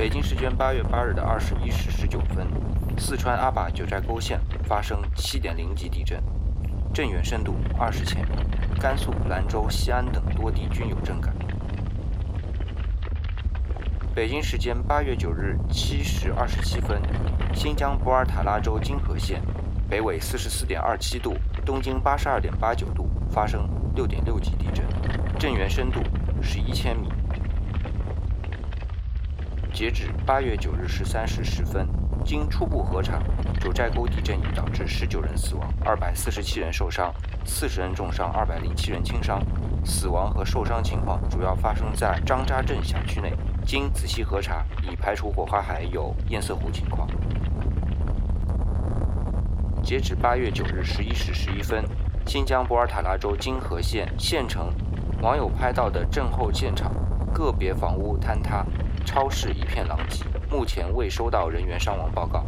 北京时间八月八日的二十一时十九分，四川阿坝九寨沟县发生七点零级地震，震源深度二十千米，甘肃兰州、西安等多地均有震感。北京时间八月九日七时二十七分，新疆博尔塔拉州金河县，北纬四十四点二七度，东经八十二点八九度，发生六点六级地震，震源深度十一千米。截至八月九日十三时十分，经初步核查，九寨沟地震已导致十九人死亡，二百四十七人受伤，四十人重伤，二百零七人轻伤。死亡和受伤情况主要发生在张扎镇辖区内。经仔细核查，已排除火花海有堰塞湖情况。截止八月九日十一时十一分，新疆博尔塔拉州金河县县城，网友拍到的震后现场，个别房屋坍塌。超市一片狼藉，目前未收到人员伤亡报告。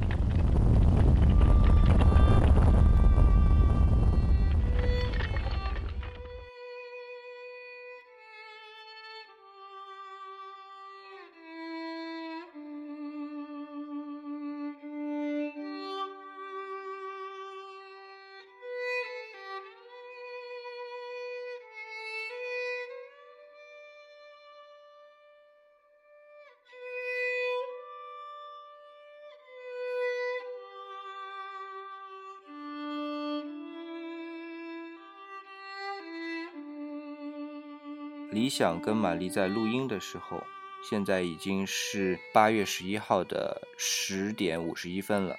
理想跟玛丽在录音的时候，现在已经是八月十一号的十点五十一分了。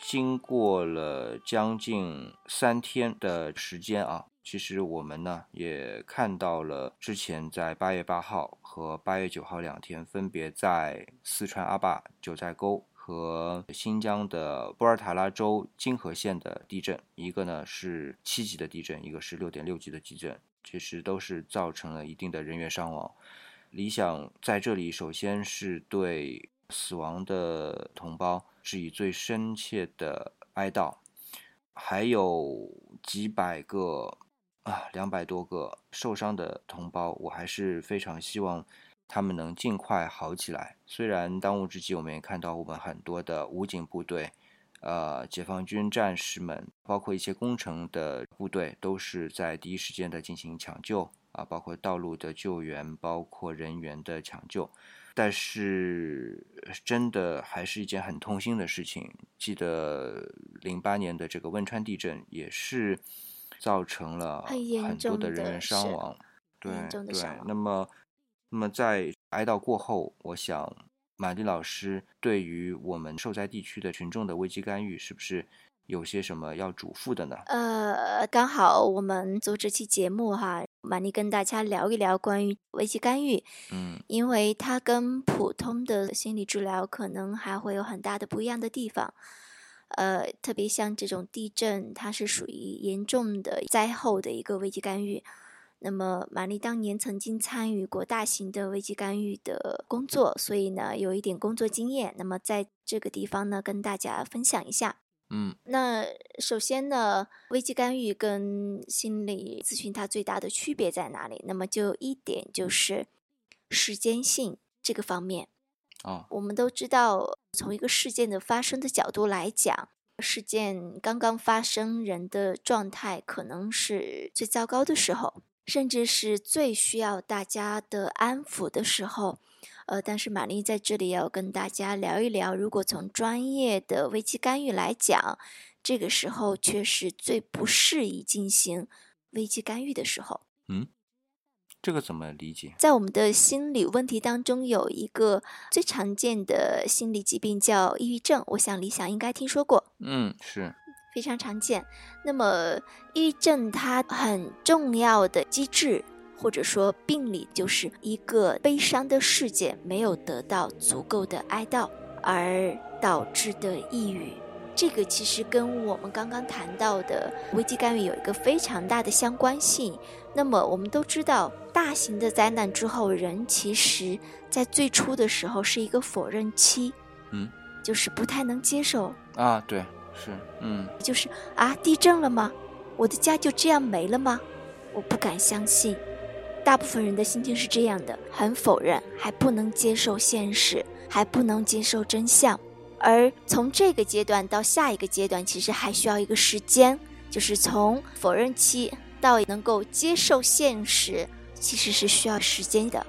经过了将近三天的时间啊，其实我们呢也看到了之前在八月八号和八月九号两天，分别在四川阿坝、九寨沟和新疆的波尔塔拉州金河县的地震，一个呢是七级的地震，一个是六点六级的地震。其实都是造成了一定的人员伤亡。理想在这里首先是对死亡的同胞致以最深切的哀悼，还有几百个啊，两百多个受伤的同胞，我还是非常希望他们能尽快好起来。虽然当务之急，我们也看到我们很多的武警部队。呃，解放军战士们，包括一些工程的部队，都是在第一时间的进行抢救啊，包括道路的救援，包括人员的抢救。但是，真的还是一件很痛心的事情。记得零八年的这个汶川地震，也是造成了很多的人员伤亡。对对，那么，那么在哀悼过后，我想。马丽老师对于我们受灾地区的群众的危机干预，是不是有些什么要嘱咐的呢？呃，刚好我们做这期节目哈，马丽跟大家聊一聊关于危机干预。嗯，因为它跟普通的心理治疗可能还会有很大的不一样的地方。呃，特别像这种地震，它是属于严重的灾后的一个危机干预。那么，玛丽当年曾经参与过大型的危机干预的工作，所以呢，有一点工作经验。那么，在这个地方呢，跟大家分享一下。嗯，那首先呢，危机干预跟心理咨询它最大的区别在哪里？那么，就一点就是时间性这个方面。哦，我们都知道，从一个事件的发生的角度来讲，事件刚刚发生，人的状态可能是最糟糕的时候。甚至是最需要大家的安抚的时候，呃，但是玛丽在这里要跟大家聊一聊，如果从专业的危机干预来讲，这个时候却是最不适宜进行危机干预的时候。嗯，这个怎么理解？在我们的心理问题当中，有一个最常见的心理疾病叫抑郁症，我想李想应该听说过。嗯，是。非常常见。那么，抑郁症它很重要的机制或者说病理，就是一个悲伤的事件没有得到足够的哀悼而导致的抑郁。这个其实跟我们刚刚谈到的危机干预有一个非常大的相关性。那么，我们都知道，大型的灾难之后，人其实在最初的时候是一个否认期，嗯，就是不太能接受啊，对。是，嗯，就是啊，地震了吗？我的家就这样没了吗？我不敢相信。大部分人的心情是这样的：很否认，还不能接受现实，还不能接受真相。而从这个阶段到下一个阶段，其实还需要一个时间，就是从否认期到能够接受现实，其实是需要时间的。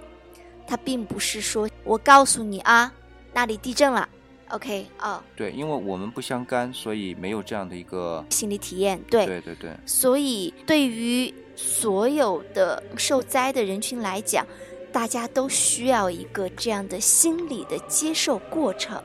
它并不是说我告诉你啊，那里地震了，OK 哦，对，因为我们不相干，所以没有这样的一个心理体验。对对对对，所以对于所有的受灾的人群来讲，大家都需要一个这样的心理的接受过程。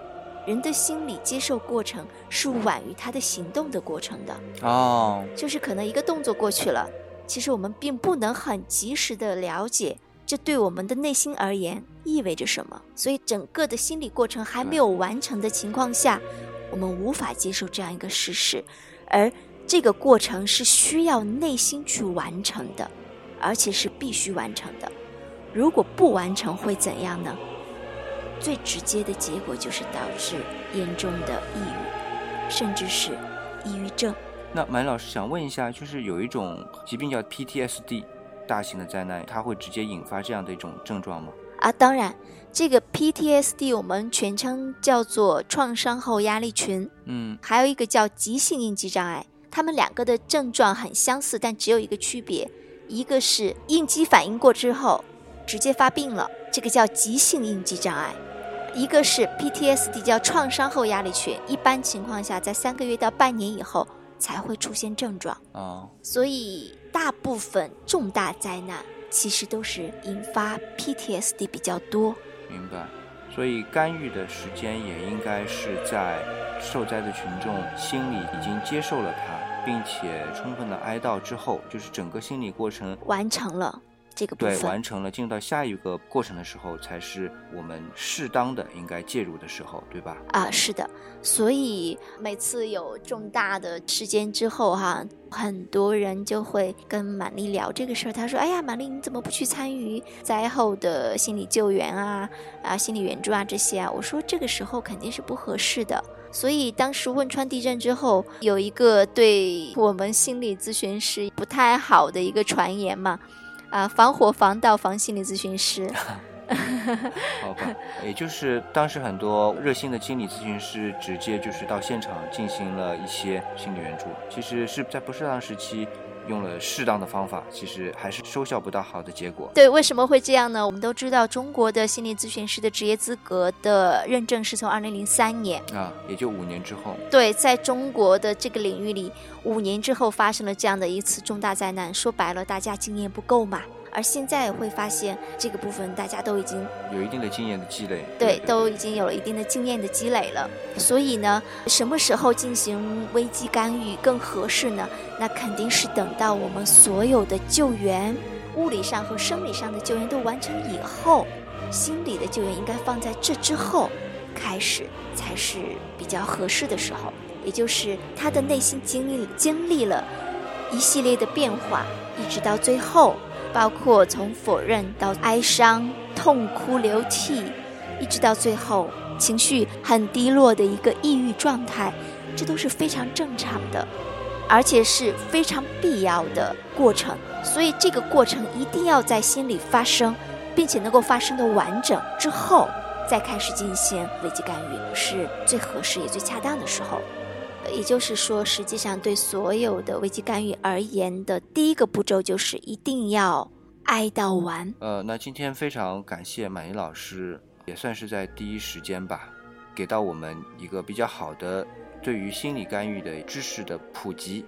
人的心理接受过程是晚于他的行动的过程的哦，就是可能一个动作过去了，其实我们并不能很及时的了解这对我们的内心而言意味着什么，所以整个的心理过程还没有完成的情况下，我们无法接受这样一个事实，而这个过程是需要内心去完成的，而且是必须完成的，如果不完成会怎样呢？最直接的结果就是导致严重的抑郁，甚至是抑郁症。那满老师想问一下，就是有一种疾病叫 PTSD，大型的灾难，它会直接引发这样的一种症状吗？啊，当然，这个 PTSD 我们全称叫做创伤后压力群。嗯，还有一个叫急性应激障碍，他们两个的症状很相似，但只有一个区别，一个是应激反应过之后直接发病了，这个叫急性应激障碍。一个是 PTSD，叫创伤后压力群，一般情况下在三个月到半年以后才会出现症状啊。所以大部分重大灾难其实都是引发 PTSD 比较多。明白。所以干预的时间也应该是在受灾的群众心里已经接受了它，并且充分的哀悼之后，就是整个心理过程完成了。这个对完成了，进入到下一个过程的时候，才是我们适当的应该介入的时候，对吧？啊，是的。所以每次有重大的事件之后，哈，很多人就会跟玛丽聊这个事儿。他说：“哎呀，玛丽，你怎么不去参与灾后的心理救援啊？啊，心理援助啊这些啊？”我说：“这个时候肯定是不合适的。”所以当时汶川地震之后，有一个对我们心理咨询师不太好的一个传言嘛。啊，防火防盗防心理咨询师，好吧，也就是当时很多热心的心理咨询师直接就是到现场进行了一些心理援助，其实是在不适当时期。用了适当的方法，其实还是收效不到好的结果。对，为什么会这样呢？我们都知道，中国的心理咨询师的职业资格的认证是从二零零三年啊，也就五年之后。对，在中国的这个领域里，五年之后发生了这样的一次重大灾难，说白了，大家经验不够嘛。而现在会发现，这个部分大家都已经有一定的经验的积累，对，都已经有了一定的经验的积累了。所以呢，什么时候进行危机干预更合适呢？那肯定是等到我们所有的救援，物理上和生理上的救援都完成以后，心理的救援应该放在这之后开始才是比较合适的时候。也就是他的内心经历经历了一系列的变化，一直到最后。包括从否认到哀伤、痛哭流涕，一直到最后情绪很低落的一个抑郁状态，这都是非常正常的，而且是非常必要的过程。所以这个过程一定要在心里发生，并且能够发生的完整之后，再开始进行危机干预，是最合适也最恰当的时候。也就是说，实际上对所有的危机干预而言的第一个步骤就是一定要哀悼完。呃，那今天非常感谢满意老师，也算是在第一时间吧，给到我们一个比较好的对于心理干预的知识的普及。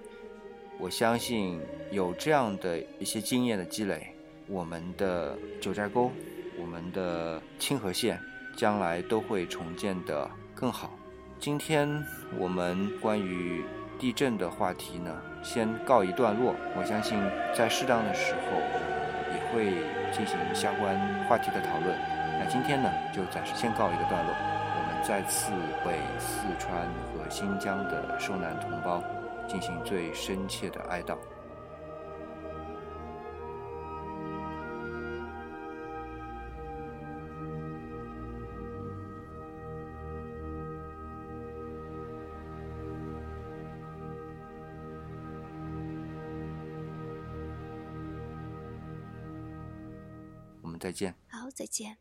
我相信有这样的一些经验的积累，我们的九寨沟、我们的清河县将来都会重建的更好。今天我们关于地震的话题呢，先告一段落。我相信在适当的时候也会进行相关话题的讨论。那今天呢，就暂时先告一个段落。我们再次为四川和新疆的受难同胞进行最深切的哀悼。再见。好，再见。